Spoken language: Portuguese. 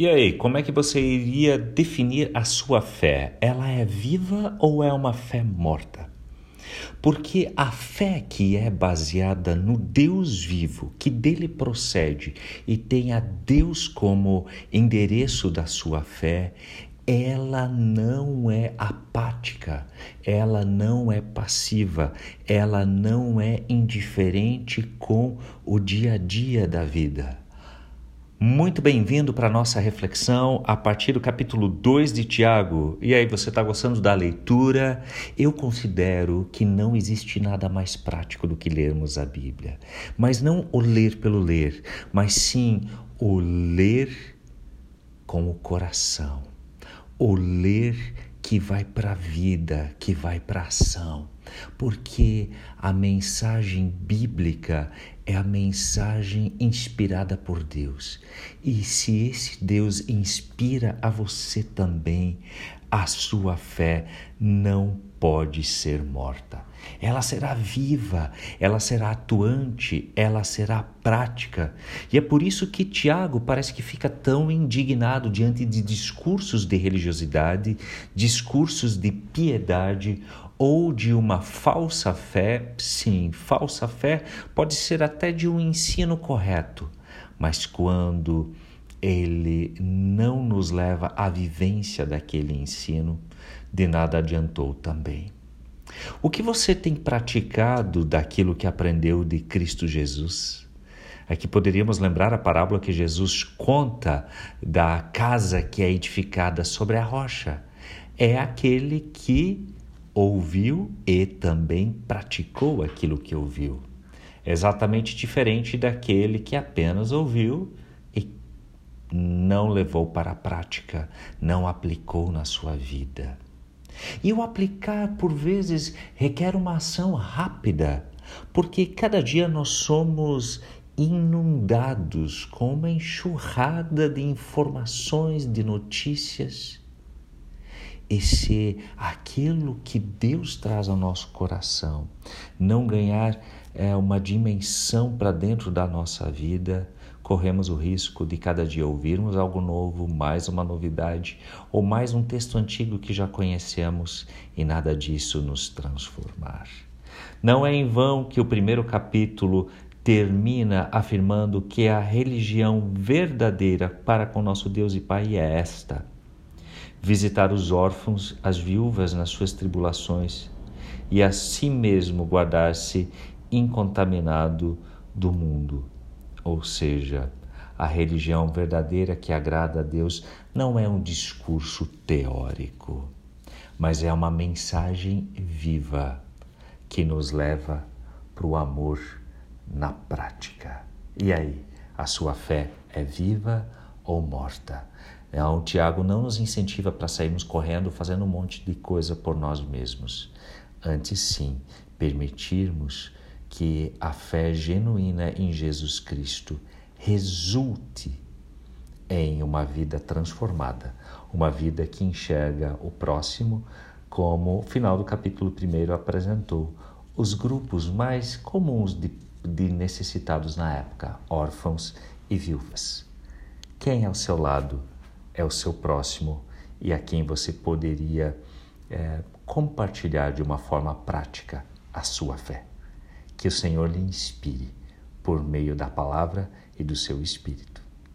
E aí, como é que você iria definir a sua fé? Ela é viva ou é uma fé morta? Porque a fé que é baseada no Deus vivo, que dele procede e tem a Deus como endereço da sua fé, ela não é apática, ela não é passiva, ela não é indiferente com o dia a dia da vida. Muito bem-vindo para a nossa reflexão a partir do capítulo 2 de Tiago. E aí, você está gostando da leitura? Eu considero que não existe nada mais prático do que lermos a Bíblia. Mas não o ler pelo ler, mas sim o ler com o coração. O ler que vai para a vida, que vai para a ação. Porque a mensagem bíblica é a mensagem inspirada por Deus. E se esse Deus inspira a você também, a sua fé não pode ser morta. Ela será viva, ela será atuante, ela será prática. E é por isso que Tiago parece que fica tão indignado diante de discursos de religiosidade, discursos de piedade ou de uma falsa fé. Sim, falsa fé pode ser até de um ensino correto, mas quando ele não nos leva à vivência daquele ensino, de nada adiantou também. O que você tem praticado daquilo que aprendeu de Cristo Jesus? Aqui poderíamos lembrar a parábola que Jesus conta da casa que é edificada sobre a rocha. É aquele que ouviu e também praticou aquilo que ouviu. Exatamente diferente daquele que apenas ouviu não levou para a prática, não aplicou na sua vida. E o aplicar, por vezes, requer uma ação rápida, porque cada dia nós somos inundados com uma enxurrada de informações, de notícias. E se aquilo que Deus traz ao nosso coração não ganhar é, uma dimensão para dentro da nossa vida, corremos o risco de cada dia ouvirmos algo novo, mais uma novidade ou mais um texto antigo que já conhecemos e nada disso nos transformar. Não é em vão que o primeiro capítulo termina afirmando que a religião verdadeira para com nosso Deus e Pai é esta: visitar os órfãos, as viúvas nas suas tribulações e a si mesmo guardar-se incontaminado do mundo. Ou seja, a religião verdadeira que agrada a Deus não é um discurso teórico, mas é uma mensagem viva que nos leva para o amor na prática. E aí, a sua fé é viva ou morta? Então, Tiago não nos incentiva para sairmos correndo fazendo um monte de coisa por nós mesmos. Antes, sim, permitirmos que a fé genuína em Jesus Cristo resulte em uma vida transformada, uma vida que enxerga o próximo como o final do capítulo 1 apresentou os grupos mais comuns de, de necessitados na época, órfãos e viúvas. Quem ao seu lado é o seu próximo e a quem você poderia é, compartilhar de uma forma prática a sua fé. Que o Senhor lhe inspire por meio da palavra e do seu espírito.